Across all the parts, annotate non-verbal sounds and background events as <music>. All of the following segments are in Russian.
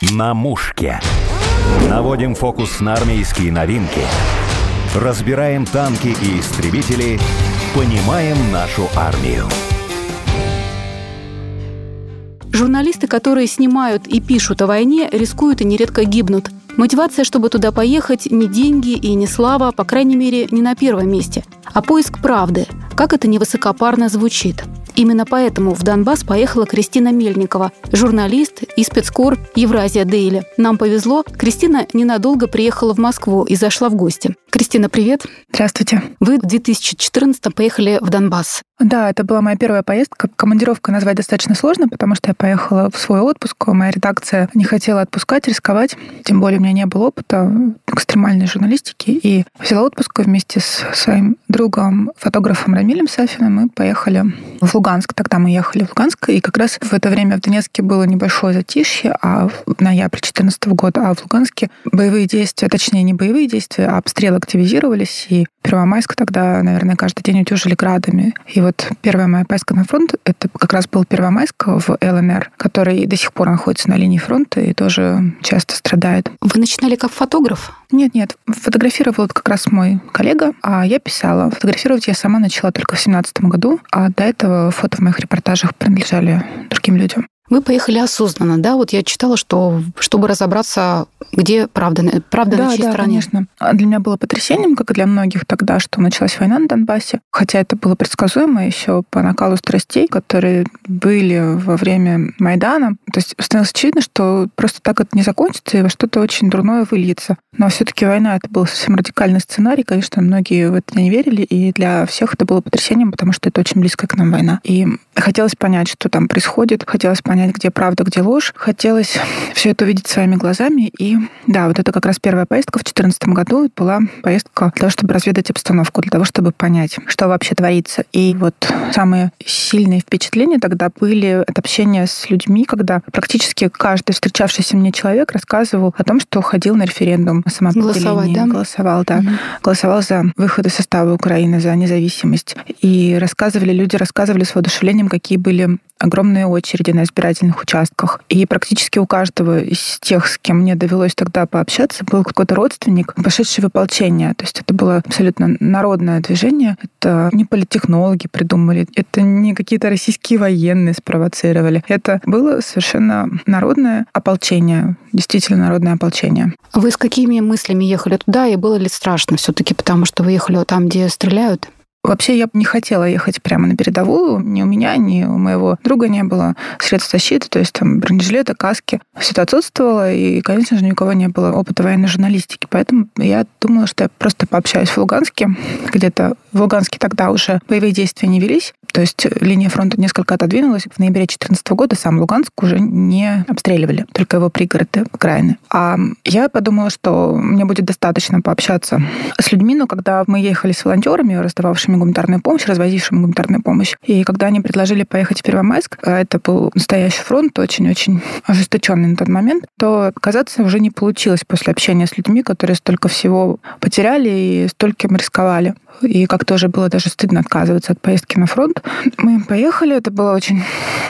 На мушке. Наводим фокус на армейские новинки. Разбираем танки и истребители. Понимаем нашу армию. Журналисты, которые снимают и пишут о войне, рискуют и нередко гибнут. Мотивация, чтобы туда поехать, не деньги и не слава, по крайней мере, не на первом месте, а поиск правды, как это невысокопарно звучит. Именно поэтому в Донбасс поехала Кристина Мельникова, журналист и спецкор Евразия Дейли. Нам повезло, Кристина ненадолго приехала в Москву и зашла в гости. Кристина, привет. Здравствуйте. Вы в 2014 поехали в Донбасс. Да, это была моя первая поездка. Командировка назвать достаточно сложно, потому что я поехала в свой отпуск. Моя редакция не хотела отпускать, рисковать. Тем более у меня не было опыта экстремальной журналистики. И взяла отпуск вместе с своим другом, фотографом Рамилем Сафиным. Мы поехали в Луганск. Тогда мы ехали в Луганск. И как раз в это время в Донецке было небольшое затишье, а в ноябре 2014 года, а в Луганске боевые действия, точнее не боевые действия, а обстрелы активизировались. И Первомайск тогда, наверное, каждый день утюжили градами. И вот первая моя поездка на фронт, это как раз был Первомайск в ЛНР, который до сих пор находится на линии фронта и тоже часто страдает. Вы начинали как фотограф? Нет, нет, фотографировал как раз мой коллега, а я писала. Фотографировать я сама начала только в семнадцатом году, а до этого фото в моих репортажах принадлежали другим людям. Вы поехали осознанно, да? Вот я читала, что чтобы разобраться, где правда, правда да, на чьей да, стороне. конечно. А Для меня было потрясением, как и для многих тогда, что началась война на Донбассе. Хотя это было предсказуемо еще по накалу страстей, которые были во время Майдана. То есть становилось очевидно, что просто так это не закончится и во что-то очень дурное выльется. Но все-таки война это был совсем радикальный сценарий. Конечно, многие в это не верили, и для всех это было потрясением, потому что это очень близкая к нам война. И хотелось понять, что там происходит, хотелось понять, где правда, где ложь. Хотелось <laughs> все это увидеть своими глазами. И да, вот это как раз первая поездка в 2014 году. Это была поездка для того, чтобы разведать обстановку, для того, чтобы понять, что вообще творится. И вот самые сильные впечатления тогда были от общения с людьми, когда практически каждый встречавшийся мне человек рассказывал о том, что ходил на референдум о самоопределении. Голосовать, да? Голосовал, да. Угу. Голосовал за выход из состава Украины, за независимость. И рассказывали, люди рассказывали с воодушевлением, какие были огромные очереди на избирательных участках. И практически у каждого из тех, с кем мне довелось тогда пообщаться, был какой-то родственник, пошедший в ополчение. То есть это было абсолютно народное движение. Это не политтехнологи придумали, это не какие-то российские военные спровоцировали. Это было совершенно народное ополчение, действительно народное ополчение. Вы с какими мыслями ехали туда, и было ли страшно все-таки, потому что вы ехали там, где стреляют? Вообще я не хотела ехать прямо на передовую. Ни у меня, ни у моего друга не было средств защиты, то есть там бронежилета, каски. Все это отсутствовало, и, конечно же, ни у кого не было опыта военной журналистики. Поэтому я думала, что я просто пообщаюсь в Луганске. Где-то в Луганске тогда уже боевые действия не велись. То есть линия фронта несколько отодвинулась. В ноябре 2014 года сам Луганск уже не обстреливали, только его пригороды, окраины. А я подумала, что мне будет достаточно пообщаться с людьми, но когда мы ехали с волонтерами, раздававшими гуманитарную помощь, развозившими гуманитарную помощь, и когда они предложили поехать в Первомайск, а это был настоящий фронт, очень-очень ожесточенный на тот момент, то отказаться уже не получилось после общения с людьми, которые столько всего потеряли и стольким рисковали. И как тоже было даже стыдно отказываться от поездки на фронт. Мы поехали, это было очень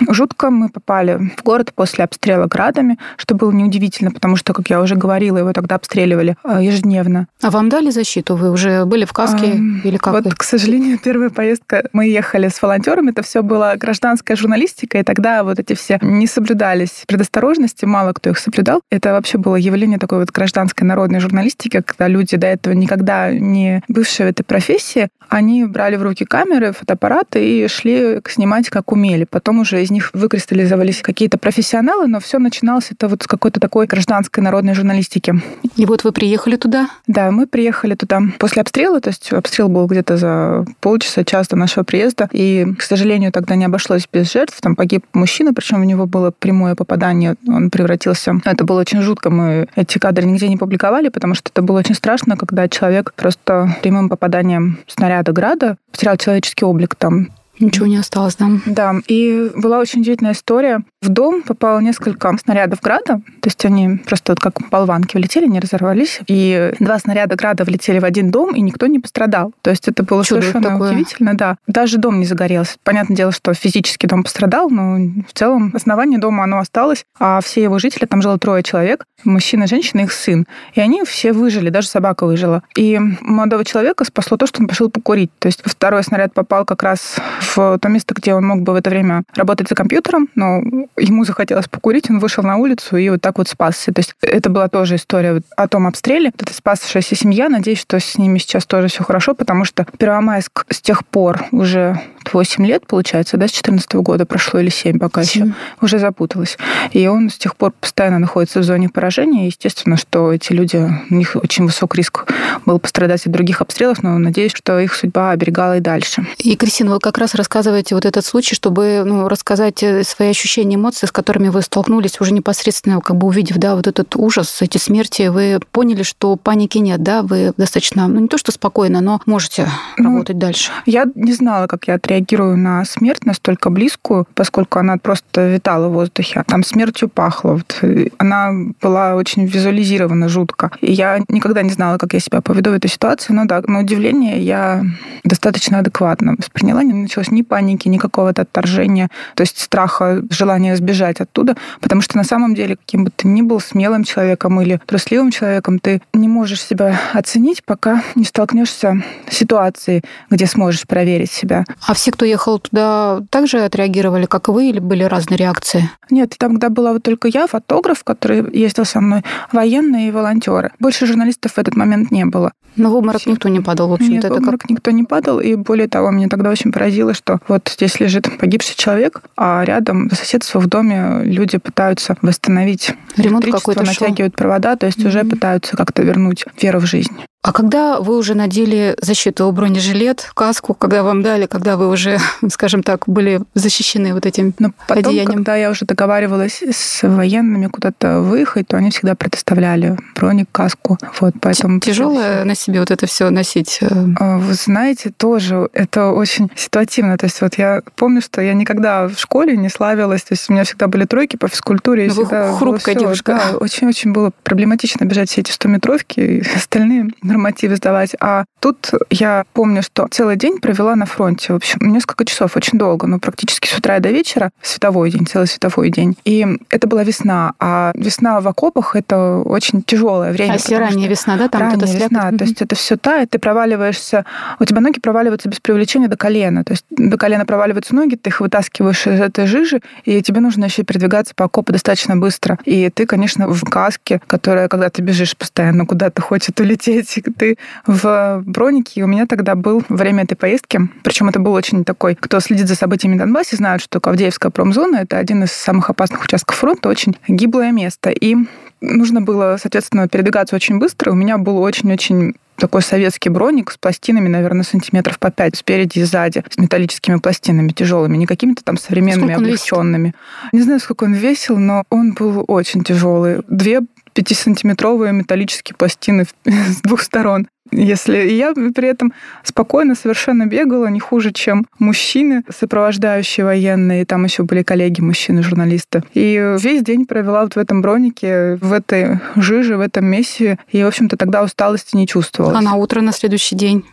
жутко. Мы попали в город после обстрела градами, что было неудивительно, потому что, как я уже говорила, его тогда обстреливали э, ежедневно. А вам дали защиту? Вы уже были в каске а, или как? Вот, вы? к сожалению, <laughs> первая поездка, мы ехали с волонтерами, это все была гражданская журналистика, и тогда вот эти все не соблюдались предосторожности, мало кто их соблюдал. Это вообще было явление такой вот гражданской народной журналистики, когда люди до этого никогда не бывшие в этой профессии, профессии, они брали в руки камеры, фотоаппараты и шли снимать как умели. Потом уже из них выкристаллизовались какие-то профессионалы, но все начиналось это вот с какой-то такой гражданской народной журналистики. И вот вы приехали туда? Да, мы приехали туда после обстрела, то есть обстрел был где-то за полчаса, час до нашего приезда, и, к сожалению, тогда не обошлось без жертв. Там погиб мужчина, причем у него было прямое попадание, он превратился... Это было очень жутко, мы эти кадры нигде не публиковали, потому что это было очень страшно, когда человек просто прямым попаданием снаряда града потерял человеческий облик там. Ничего не осталось, да? Да. И была очень удивительная история. В дом попало несколько снарядов града, то есть они просто вот как болванки влетели, не разорвались, и два снаряда града влетели в один дом, и никто не пострадал. То есть это было Чудо совершенно такое. удивительно, да. Даже дом не загорелся. Понятное дело, что физически дом пострадал, но в целом основание дома оно осталось, а все его жители, там жило трое человек, мужчина, женщина, их сын. И они все выжили, даже собака выжила. И молодого человека спасло то, что он пошел покурить. То есть второй снаряд попал как раз в то место, где он мог бы в это время работать за компьютером, но ему захотелось покурить, он вышел на улицу и вот так вот спасся. То есть это была тоже история о том обстреле. Это спасшаяся семья. Надеюсь, что с ними сейчас тоже все хорошо, потому что Первомайск с тех пор уже 8 лет, получается, да, с 14 года прошло или 7 пока 7. еще, уже запуталась. И он с тех пор постоянно находится в зоне поражения. Естественно, что эти люди, у них очень высок риск был пострадать от других обстрелов, но надеюсь, что их судьба оберегала и дальше. И, Кристина, вы как раз рассказываете вот этот случай, чтобы ну, рассказать э, свои ощущения, эмоции, с которыми вы столкнулись, уже непосредственно как бы увидев, да, вот этот ужас, эти смерти, вы поняли, что паники нет, да, вы достаточно, ну не то что спокойно, но можете ну, работать дальше. Я не знала, как я отреагирую на смерть настолько близкую, поскольку она просто витала в воздухе. Там смертью пахло. Вот. Она была очень визуализирована жутко. И я никогда не знала, как я себя поведу в этой ситуации, но да, на удивление я достаточно адекватно восприняла. Не началось ни паники, ни какого-то отторжения, то есть страха, желания сбежать оттуда, потому что на самом деле, каким бы ты ни был смелым человеком или трусливым человеком, ты не можешь себя оценить, пока не столкнешься с ситуацией, где сможешь проверить себя. А все, кто ехал туда, также отреагировали, как и вы, или были разные реакции? Нет, там, когда была вот только я, фотограф, который ездил со мной, военные и волонтеры. Больше журналистов в этот момент не было. Но в обморок все. никто не падал, в общем-то. Нет, в обморок как... никто не падал, и более того, меня тогда очень поразило, что вот здесь лежит погибший человек, а рядом по соседству в доме люди пытаются восстановить Ремонт какой-то натягивают шел. провода, то есть mm-hmm. уже пытаются как-то вернуть веру в жизнь. А когда вы уже надели защиту, бронежилет, каску, когда вам дали, когда вы уже, <laughs> скажем так, были защищены вот этим Но потом, одеянием? когда я уже договаривалась с военными куда-то выехать, то они всегда предоставляли броник, каску. Вот, поэтому Тяжелое на себе вот это все носить? Э? А, вы знаете, тоже это очень ситуативно. То есть вот я помню, что я никогда в школе не славилась, то есть у меня всегда были тройки по физкультуре. Но вы хрупкая девушка. Да, очень-очень было проблематично бежать все эти 100-метровки, и <laughs> остальные нормативы сдавать. А тут я помню, что целый день провела на фронте. В общем, несколько часов, очень долго, ну, практически с утра до вечера, световой день, целый световой день. И это была весна, а весна в окопах — это очень тяжелое время. А если ранняя весна, да, там ранняя весна, то есть это все тает, ты проваливаешься, у тебя ноги проваливаются без привлечения до колена, то есть до колена проваливаются ноги, ты их вытаскиваешь из этой жижи, и тебе нужно еще передвигаться по окопу достаточно быстро. И ты, конечно, в каске, которая, когда ты бежишь постоянно куда-то хочет улететь, ты в бронике. И у меня тогда был время этой поездки, причем это был очень такой, кто следит за событиями в Донбассе, знают, что Кавдеевская промзона — это один из самых опасных участков фронта, очень гиблое место. И нужно было, соответственно, передвигаться очень быстро. У меня был очень-очень такой советский броник с пластинами, наверное, сантиметров по 5 спереди и сзади, с металлическими пластинами тяжелыми, не какими-то там современными, облегченными. Не знаю, сколько он весил, но он был очень тяжелый. Две 5-сантиметровые металлические пластины <laughs> с двух сторон. Если я при этом спокойно совершенно бегала, не хуже, чем мужчины, сопровождающие военные, там еще были коллеги мужчины-журналисты. И весь день провела вот в этом бронике, в этой жиже, в этом мессе, и, в общем-то, тогда усталости не чувствовала. А на утро, на следующий день?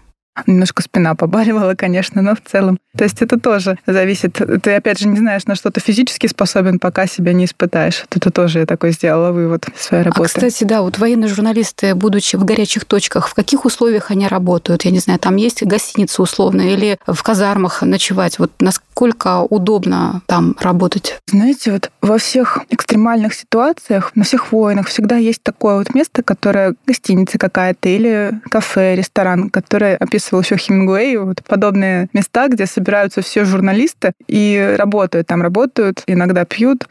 Немножко спина побаливала, конечно, но в целом. То есть это тоже зависит. Ты, опять же, не знаешь, на что ты физически способен, пока себя не испытаешь. Это тоже я такой сделала вывод своей а, работы. А, кстати, да, вот военные журналисты, будучи в горячих точках, в каких условиях они работают? Я не знаю, там есть гостиница условно или в казармах ночевать? Вот насколько удобно там работать? Знаете, вот во всех экстремальных ситуациях, на всех войнах всегда есть такое вот место, которое гостиница какая-то или кафе, ресторан, которое описывает описывал еще Хемингуэй, вот подобные места, где собираются все журналисты и работают. Там работают, иногда пьют.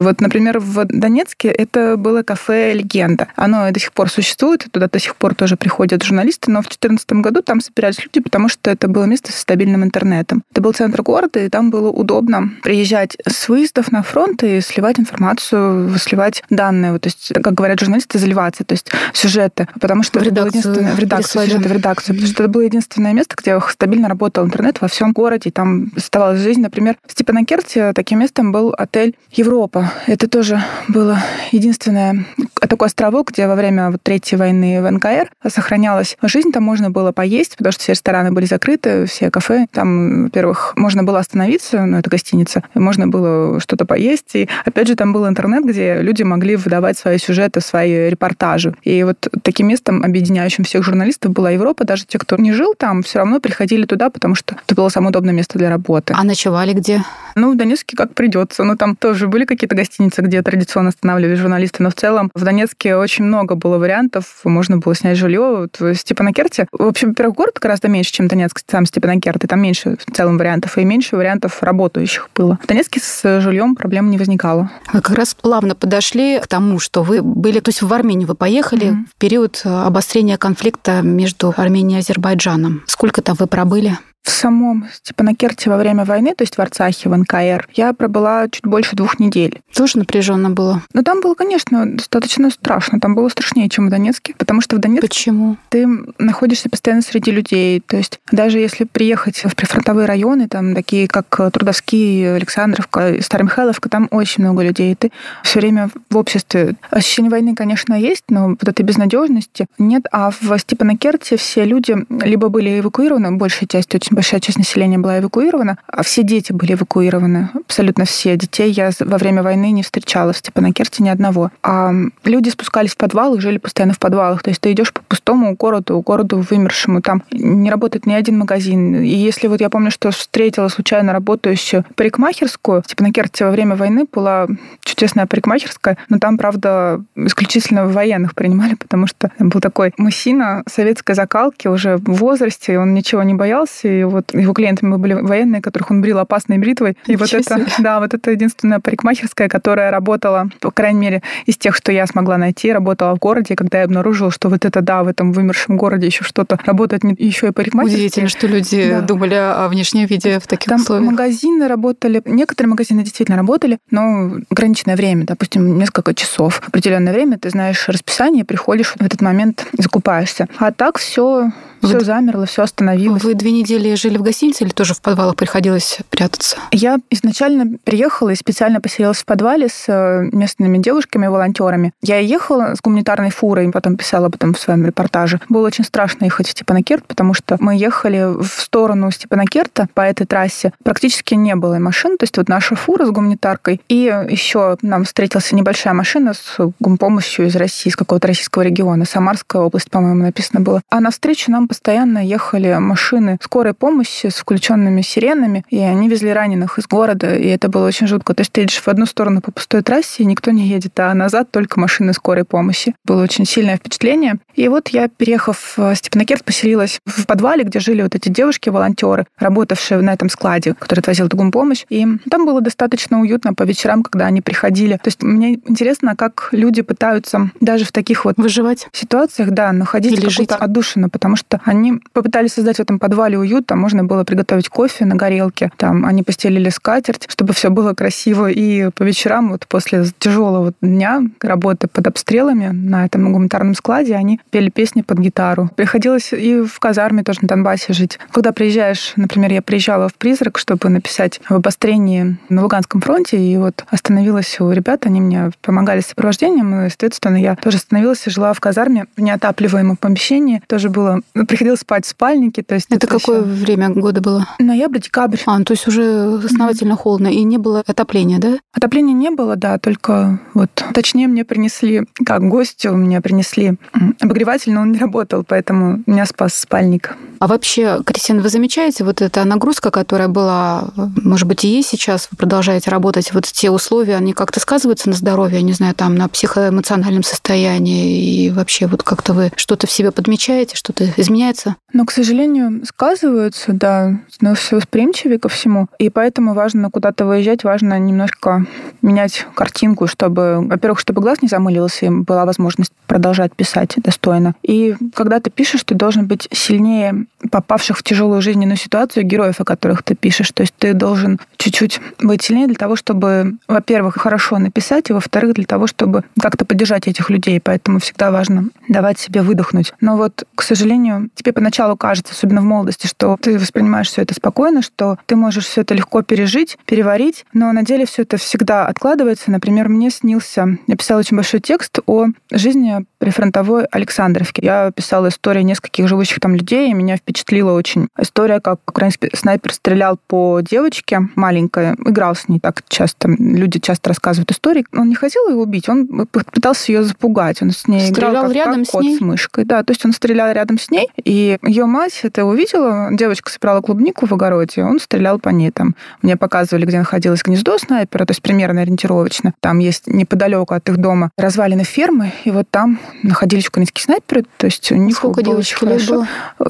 Вот, например, в Донецке это было кафе «Легенда». Оно до сих пор существует, туда до сих пор тоже приходят журналисты, но в 2014 году там собирались люди, потому что это было место со стабильным интернетом. Это был центр города, и там было удобно приезжать с выездов на фронт и сливать информацию, сливать данные. Вот, то есть, как говорят журналисты, заливаться, то есть сюжеты. Потому что в редакцию, в редакцию, сюжеты в редакцию. Потому что это было единственное место, где стабильно работал интернет во всем городе, там оставалась жизнь. Например, в Степанакерте таким местом был отель «Европа». Это тоже было единственное такой островок, где во время вот Третьей войны в НКР сохранялась жизнь. Там можно было поесть, потому что все рестораны были закрыты, все кафе. Там, во-первых, можно было остановиться, ну, это гостиница, можно было что-то поесть. И, опять же, там был интернет, где люди могли выдавать свои сюжеты, свои репортажи. И вот таким местом, объединяющим всех журналистов, была Европа. Даже те, кто не жил там, все равно приходили туда, потому что это было самое удобное место для работы. А ночевали где? Ну, в Донецке как придется. Ну, там тоже были какие-то гостиницы, где традиционно останавливались журналисты, но в целом в Донецке очень много было вариантов. Можно было снять жилье. Вот в Степанакерте, в общем, первый город гораздо меньше, чем Донецк, сам Степанакерт, и там меньше в целом вариантов, и меньше вариантов работающих было. В Донецке с жильем проблем не возникало. Вы как раз плавно подошли к тому, что вы были, то есть в Армению вы поехали mm-hmm. в период обострения конфликта между Арменией и Азербайджаном. Сколько там вы пробыли? В самом Степанакерте во время войны, то есть в Арцахе, в НКР, я пробыла чуть больше двух недель. Тоже напряженно было? Ну, там было, конечно, достаточно страшно. Там было страшнее, чем в Донецке, потому что в Донецке... Почему? Ты находишься постоянно среди людей. То есть даже если приехать в прифронтовые районы, там такие как Трудовские, Александровка, Старомихайловка, там очень много людей. Ты все время в обществе. Ощущение войны, конечно, есть, но вот этой безнадежности нет. А в Степанакерте все люди либо были эвакуированы, большая часть очень большая часть населения была эвакуирована, а все дети были эвакуированы. Абсолютно все. Детей я во время войны не встречала в Степанакерте ни одного. А люди спускались в подвал и жили постоянно в подвалах. То есть ты идешь по пустому городу, городу вымершему. Там не работает ни один магазин. И если вот я помню, что встретила случайно работающую парикмахерскую, в Степанакерте во время войны была чудесная парикмахерская, но там, правда, исключительно военных принимали, потому что был такой мужчина советской закалки уже в возрасте, он ничего не боялся, и вот его клиентами были военные, которых он брил опасной бритвой. И вот это, да, вот это единственная парикмахерская, которая работала, по крайней мере, из тех, что я смогла найти, работала в городе. И когда я обнаружила, что вот это, да, в этом вымершем городе еще что-то работает еще и парикмахерская. Удивительно, что люди да. думали о внешнем виде в таких Там условиях. магазины работали, некоторые магазины действительно работали, но ограниченное время, допустим, несколько часов. Определенное время ты знаешь расписание, приходишь в этот момент закупаешься. А так все все замерло, все остановилось. Вы две недели жили в гостинице или тоже в подвалах приходилось прятаться? Я изначально приехала и специально поселилась в подвале с э, местными девушками, волонтерами. Я ехала с гуманитарной фурой, потом писала об этом в своем репортаже. Было очень страшно ехать в Степанакерт, потому что мы ехали в сторону Степанакерта по этой трассе. Практически не было машин, то есть вот наша фура с гуманитаркой, и еще нам встретилась небольшая машина с гумпомощью из России, из какого-то российского региона, Самарская область, по-моему, написано было. А навстречу нам постоянно ехали машины скорой помощи с включенными сиренами, и они везли раненых из города, и это было очень жутко. То есть ты едешь в одну сторону по пустой трассе, и никто не едет, а назад только машины скорой помощи. Было очень сильное впечатление. И вот я, переехав в Степанакерт, поселилась в подвале, где жили вот эти девушки-волонтеры, работавшие на этом складе, который отвозил помощь. И там было достаточно уютно по вечерам, когда они приходили. То есть мне интересно, как люди пытаются даже в таких вот выживать ситуациях, да, находить какую-то отдушину, потому что они попытались создать в этом подвале уют, там можно было приготовить кофе на горелке, там они постелили скатерть, чтобы все было красиво, и по вечерам вот после тяжелого дня работы под обстрелами на этом гуманитарном складе они пели песни под гитару. Приходилось и в казарме тоже на Донбассе жить. Когда приезжаешь, например, я приезжала в «Призрак», чтобы написать об обострении на Луганском фронте, и вот остановилась у ребят, они мне помогали с сопровождением, и, соответственно, я тоже остановилась и жила в казарме в неотапливаемом помещении. Тоже было приходилось спать в спальнике. То есть это, это какое еще... время года было? Ноябрь, декабрь. А, ну, то есть уже основательно mm-hmm. холодно. И не было отопления, да? Отопления не было, да, только вот... Точнее, мне принесли, как гостю, мне принесли обогреватель, но он не работал, поэтому меня спас спальник. А вообще, Кристина, вы замечаете вот эта нагрузка, которая была, может быть, и есть сейчас, вы продолжаете работать, вот те условия, они как-то сказываются на здоровье, я не знаю, там, на психоэмоциональном состоянии, и вообще вот как-то вы что-то в себе подмечаете, что-то изменяется? Но, к сожалению, сказываются, да, но все восприимчивее ко всему. И поэтому важно куда-то выезжать, важно немножко менять картинку, чтобы, во-первых, чтобы глаз не замылился, и была возможность продолжать писать достойно. И когда ты пишешь, ты должен быть сильнее попавших в тяжелую жизненную ситуацию героев, о которых ты пишешь. То есть ты должен чуть-чуть быть сильнее для того, чтобы, во-первых, хорошо написать, и, во-вторых, для того, чтобы как-то поддержать этих людей. Поэтому всегда важно давать себе выдохнуть. Но вот, к сожалению, тебе поначалу кажется, особенно в молодости, что ты воспринимаешь все это спокойно, что ты можешь все это легко пережить, переварить, но на деле все это всегда откладывается. Например, мне снился, я писала очень большой текст о жизни при фронтовой Александровке. Я писала историю нескольких живущих там людей, и меня впечатлила очень история, как украинский снайпер стрелял по девочке маленькой, играл с ней так часто. Люди часто рассказывают истории. Он не хотел ее убить, он пытался ее запугать. Он с ней стрелял играл как, рядом как кот с, ней? с мышкой. Да, то есть он стрелял рядом с ней, и ее мать это увидела. Девочка собирала клубнику в огороде, он стрелял по ней там. Мне показывали, где находилось гнездо снайпера, то есть примерно ориентировочно. Там есть неподалеку от их дома развалины фермы, и вот там находились украинские снайперы, то есть у них Сколько девочек лет было?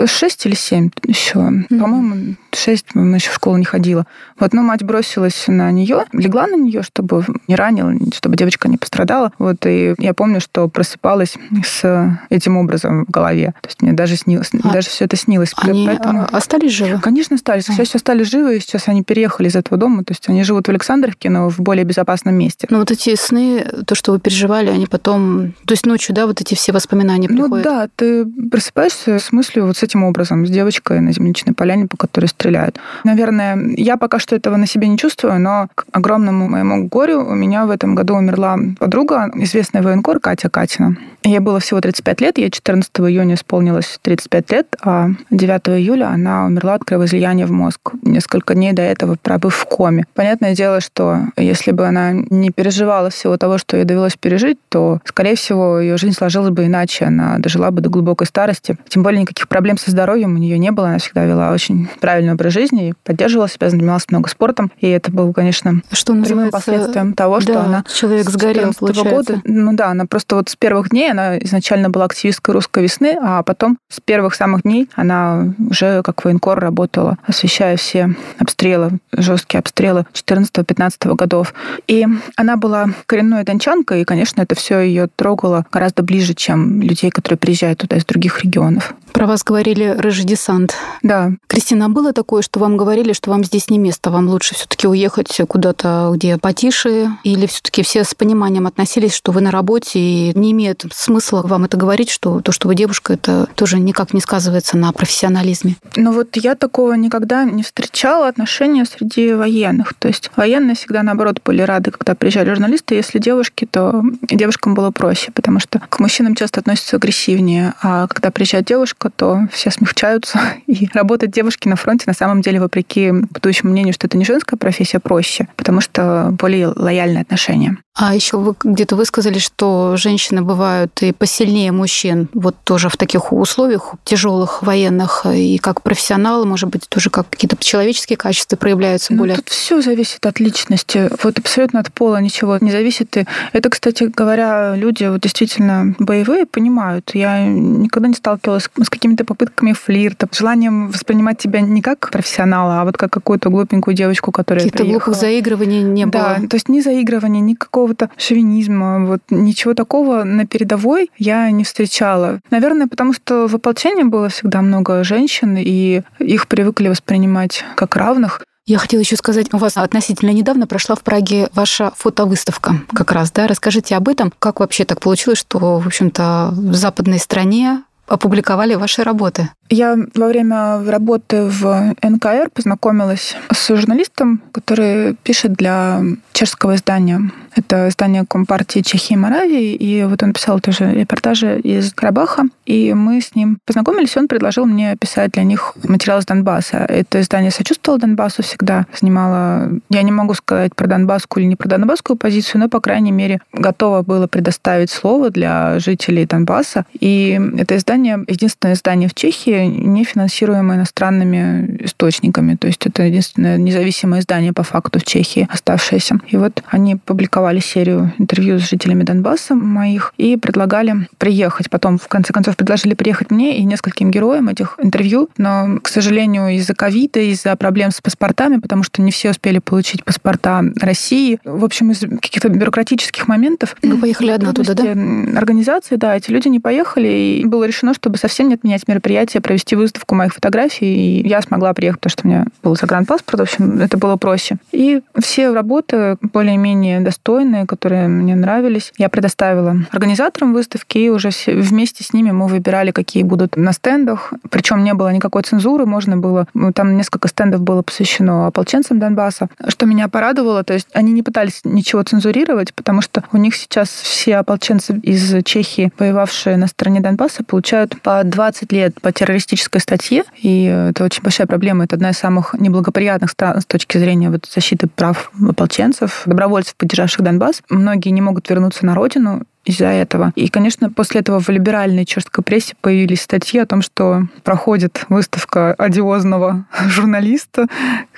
Шесть или семь еще. Мгм. По-моему, шесть, она еще в школу не ходила. Вот, но мать бросилась на нее, легла на нее, чтобы не ранила, чтобы девочка не пострадала. Вот, и я помню, что просыпалась с этим образом в голове. То есть мне даже снилось, А даже все это снилось. Они Поэтому... а, остались живы? Конечно, остались. К А. счастью, остались живы, и сейчас они переехали из этого дома. То есть они живут в Александровке, но в более безопасном месте. Но вот эти сны, то, что вы переживали, они потом... То есть ночью, да, вот эти все воспоминания Ну приходят? да, ты просыпаешься с мыслью вот с этим образом, с девочкой на земляничной поляне, по которой стреляют. Наверное, я пока что этого на себе не чувствую, но к огромному моему горю у меня в этом году умерла подруга, известная военкор Катя Катина. Ей было всего 35 лет, ей 14 июня исполнилось 35 лет, а 9 июля она умерла от кровоизлияния в мозг, несколько дней до этого пробыв в коме. Понятное дело, что если бы она не переживала всего того, что ей довелось пережить, то, скорее всего, ее жизнь сложилась бы иначе, она дожила бы до глубокой старости. Тем более никаких проблем со здоровьем у нее не было, она всегда вела очень правильный образ жизни, и поддерживала себя, занималась много спортом, и это было, конечно, Что прямым последствием того, что да, она человек сгорел, 14 получается. года. Ну да, она просто вот с первых дней, она изначально была активисткой русской весны, а потом с первых самых дней она уже как военкор работала, освещая все обстрелы, жесткие обстрелы 14-15 годов. И она была коренной дончанкой, и, конечно, это все ее трогало гораздо ближе, чем людей, которые приезжают туда из других регионов. Про вас говорили рыжий десант. Да, Кристина, а было такое, что вам говорили, что вам здесь не место, вам лучше все-таки уехать куда-то, где потише, или все-таки все с пониманием относились, что вы на работе, и не имеет смысла вам это говорить, что то, что вы девушка, это тоже никак не сказывается на профессионализме. Но вот я такого никогда не встречала отношения среди военных. То есть военные всегда, наоборот, были рады, когда приезжали журналисты. Если девушки, то девушкам было проще, потому что к мужчинам часто относятся агрессивнее. А когда приезжает девушка, то все смягчаются. <laughs> И работать девушки на фронте, на самом деле, вопреки бытующему мнению, что это не женская профессия, проще, потому что более лояльные отношения. А еще вы где-то высказали, что женщины бывают и посильнее мужчин, вот тоже в таких условиях тяжелых военных, и как профессионалы, может быть, тоже как какие-то человеческие качества проявляются Ну, более. тут все зависит от личности. Вот абсолютно от пола ничего не зависит. И это, кстати говоря, люди вот действительно боевые понимают. Я никогда не сталкивалась с какими-то попытками флирта, желанием воспринимать тебя не как профессионала, а вот как какую-то глупенькую девочку, которая Каких-то глупых заигрываний не Да, было. то есть ни заигрывания, ни какого-то шовинизма, вот ничего такого на передовой я не встречала. Наверное, потому что в ополчении было всегда много женщин, и их привыкли воспринимать как равных. Я хотела еще сказать, у вас относительно недавно прошла в Праге ваша фотовыставка как раз, да? Расскажите об этом. Как вообще так получилось, что, в общем-то, в западной стране опубликовали ваши работы? Я во время работы в НКР познакомилась с журналистом, который пишет для чешского издания. Это издание Компартии Чехии и Моравии, и вот он писал тоже репортажи из Карабаха, и мы с ним познакомились, он предложил мне писать для них материал из Донбасса. Это издание сочувствовало Донбассу всегда, снимало... Я не могу сказать про донбасскую или не про донбасскую позицию, но, по крайней мере, готово было предоставить слово для жителей Донбасса. И это издание, единственное издание в Чехии, не финансируемое иностранными источниками. То есть это единственное независимое издание по факту в Чехии оставшееся. И вот они публиковали серию интервью с жителями Донбасса моих и предлагали приехать. Потом, в конце концов, предложили приехать мне и нескольким героям этих интервью. Но, к сожалению, из-за ковида, из-за проблем с паспортами, потому что не все успели получить паспорта России, в общем, из каких-то бюрократических моментов. Вы поехали одна туда, да? Организации, да, эти люди не поехали, и было решено, чтобы совсем не отменять мероприятие, провести выставку моих фотографий, и я смогла приехать, потому что у меня был загранпаспорт, в общем, это было проще. И все работы более-менее достойные, которые мне нравились, я предоставила организаторам выставки, и уже вместе с ними мы выбирали, какие будут на стендах. Причем не было никакой цензуры, можно было... Ну, там несколько стендов было посвящено ополченцам Донбасса. Что меня порадовало, то есть они не пытались ничего цензурировать, потому что у них сейчас все ополченцы из Чехии, воевавшие на стороне Донбасса, получают по 20 лет по террористической статье, и это очень большая проблема. Это одна из самых неблагоприятных стран с точки зрения вот защиты прав ополченцев, добровольцев, поддержавших Донбасс. Многие не могут вернуться на родину, из-за этого. И, конечно, после этого в либеральной чешской прессе появились статьи о том, что проходит выставка одиозного <laughs> журналиста,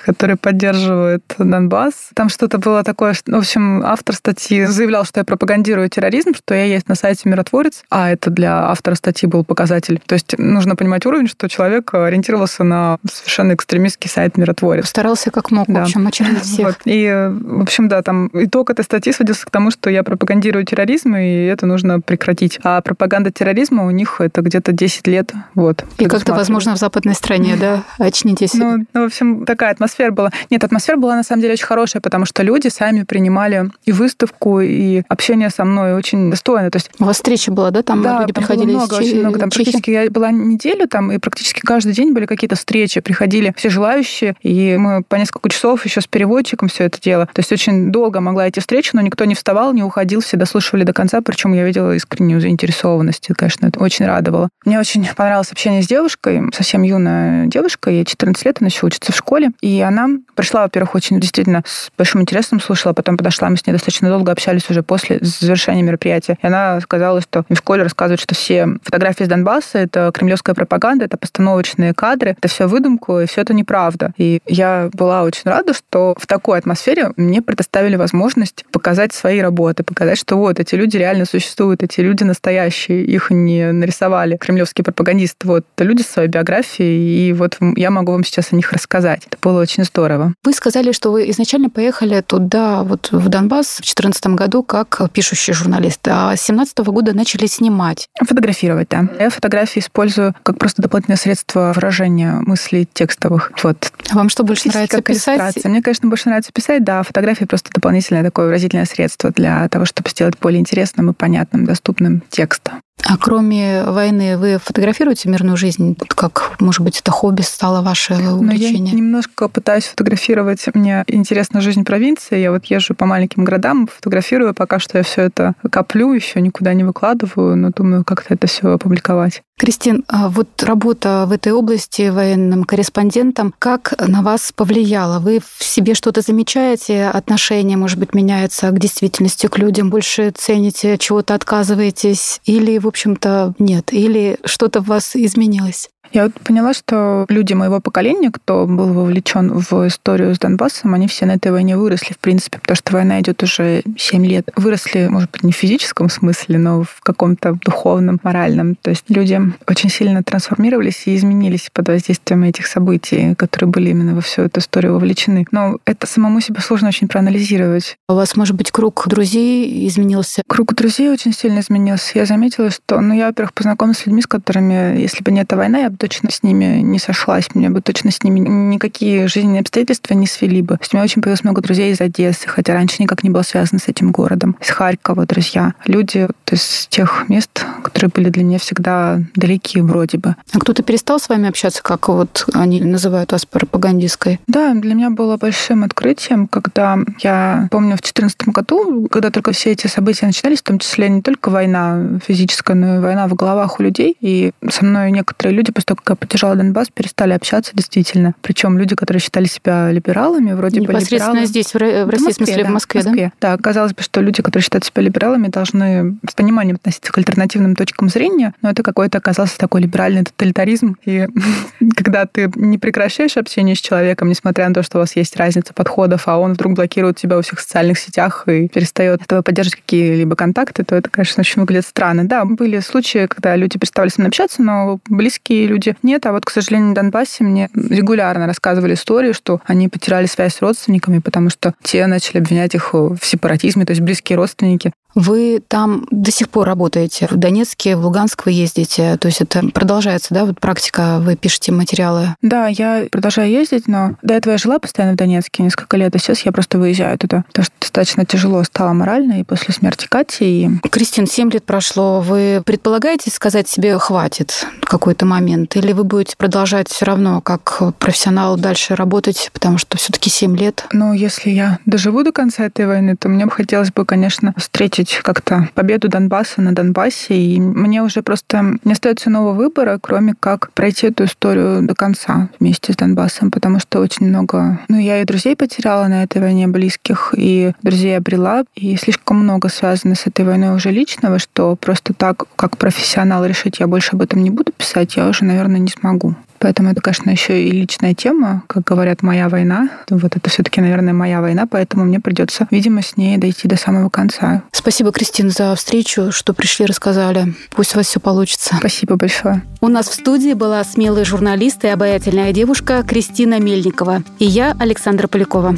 который поддерживает Донбасс. Там что-то было такое, что, в общем, автор статьи заявлял, что я пропагандирую терроризм, что я есть на сайте «Миротворец», а это для автора статьи был показатель. То есть нужно понимать уровень, что человек ориентировался на совершенно экстремистский сайт «Миротворец». Старался как мог, да. в общем, очернить всех. <laughs> Вот. И, в общем, да, там итог этой статьи сводился к тому, что я пропагандирую терроризм, и это нужно прекратить. А пропаганда терроризма у них это где-то 10 лет. Вот, и как-то, возможно, в западной стране, да? Очнитесь. Ну, ну, в общем, такая атмосфера была. Нет, атмосфера была на самом деле очень хорошая, потому что люди сами принимали и выставку, и общение со мной очень достойно. То есть... У вас встреча была, да? Там да, люди там приходили было много, из очень много. Там практически я была неделю там, и практически каждый день были какие-то встречи. Приходили все желающие, и мы по несколько часов еще с переводчиком все это дело. То есть очень долго могла идти встреча, но никто не вставал, не уходил, все дослушивали до конца, причем я видела искреннюю заинтересованность, и, конечно, это очень радовало. Мне очень понравилось общение с девушкой, совсем юная девушка, ей 14 лет, она еще учится в школе, и она пришла, во-первых, очень действительно с большим интересом слушала, потом подошла, мы с ней достаточно долго общались уже после завершения мероприятия, и она сказала, что в школе рассказывают, что все фотографии из Донбасса — это кремлевская пропаганда, это постановочные кадры, это все выдумку, и все это неправда. И я была очень рада, что в такой атмосфере мне предоставили возможность показать свои работы, показать, что вот эти люди реально существуют, эти люди настоящие, их не нарисовали кремлевские пропагандисты. Вот люди с своей биографией, и вот я могу вам сейчас о них рассказать. Это было очень здорово. Вы сказали, что вы изначально поехали туда, вот в Донбасс в 2014 году, как пишущий журналист, а с 2017 года начали снимать. Фотографировать, да. Я фотографии использую как просто дополнительное средство выражения мыслей текстовых. Вот. А вам что больше нравится писать? Мне, конечно, больше нравится писать, да. Фотографии просто дополнительное такое выразительное средство для того, чтобы сделать более интересным и понятным, доступным текст. А кроме войны вы фотографируете мирную жизнь? Как, может быть, это хобби стало ваше увлечение? Ну, я немножко пытаюсь фотографировать. Мне интересна жизнь провинции. Я вот езжу по маленьким городам, фотографирую. Пока что я все это коплю, еще никуда не выкладываю, но думаю, как-то это все опубликовать. Кристин, а вот работа в этой области военным корреспондентом, как на вас повлияла? Вы в себе что-то замечаете? Отношение, может быть, меняется к действительности, к людям? Больше цените, чего-то отказываетесь? Или вы общем-то, нет? Или что-то в вас изменилось? Я вот поняла, что люди моего поколения, кто был вовлечен в историю с Донбассом, они все на этой войне выросли, в принципе, потому что война идет уже 7 лет. Выросли, может быть, не в физическом смысле, но в каком-то духовном, моральном. То есть люди очень сильно трансформировались и изменились под воздействием этих событий, которые были именно во всю эту историю вовлечены. Но это самому себе сложно очень проанализировать. У вас, может быть, круг друзей изменился? Круг друзей очень сильно изменился. Я заметила, что, ну, я, во-первых, познакомилась с людьми, с которыми, если бы не эта война, я бы точно с ними не сошлась, мне бы точно с ними никакие жизненные обстоятельства не свели бы. То есть у меня очень появилось много друзей из Одессы, хотя раньше никак не было связано с этим городом. Из Харькова друзья. Люди то есть, тех мест, которые были для меня всегда далеки вроде бы. А кто-то перестал с вами общаться, как вот они называют вас пропагандисткой? Да, для меня было большим открытием, когда я помню в 2014 году, когда только все эти события начинались, в том числе не только война физическая, но и война в головах у людей. И со мной некоторые люди после я поддержала Донбасс, перестали общаться действительно. Причем люди, которые считали себя либералами, вроде бы либералы... здесь, в России, в, Москве, в смысле, да, в Москве, в Москве, да? Да, казалось бы, что люди, которые считают себя либералами, должны с пониманием относиться к альтернативным точкам зрения, но это какой-то оказался такой либеральный тоталитаризм. И <laughs> когда ты не прекращаешь общение с человеком, несмотря на то, что у вас есть разница подходов, а он вдруг блокирует тебя во всех социальных сетях и перестает с тобой поддерживать какие-либо контакты, то это, конечно, очень выглядит странно. Да, были случаи, когда люди переставали со мной общаться, но близкие люди люди. Нет, а вот, к сожалению, в Донбассе мне регулярно рассказывали историю, что они потеряли связь с родственниками, потому что те начали обвинять их в сепаратизме, то есть близкие родственники. Вы там до сих пор работаете. В Донецке, в Луганск вы ездите. То есть это продолжается, да, вот практика, вы пишете материалы? Да, я продолжаю ездить, но до этого я жила постоянно в Донецке несколько лет, а сейчас я просто выезжаю туда, потому что достаточно тяжело стало морально и после смерти Кати. И... Кристин, 7 лет прошло. Вы предполагаете сказать себе «хватит» какой-то момент? Или вы будете продолжать все равно как профессионал дальше работать, потому что все таки 7 лет? Ну, если я доживу до конца этой войны, то мне бы хотелось бы, конечно, встретить отметить как-то победу Донбасса на Донбассе. И мне уже просто не остается иного выбора, кроме как пройти эту историю до конца вместе с Донбассом, потому что очень много... Ну, я и друзей потеряла на этой войне, близких, и друзей обрела, и слишком много связано с этой войной уже личного, что просто так, как профессионал решить, я больше об этом не буду писать, я уже, наверное, не смогу. Поэтому это, конечно, еще и личная тема, как говорят, моя война. Вот это все-таки, наверное, моя война, поэтому мне придется, видимо, с ней дойти до самого конца. Спасибо, Кристина, за встречу, что пришли, рассказали. Пусть у вас все получится. Спасибо большое. У нас в студии была смелая журналист и обаятельная девушка Кристина Мельникова. И я, Александра Полякова.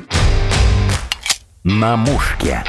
На мушке.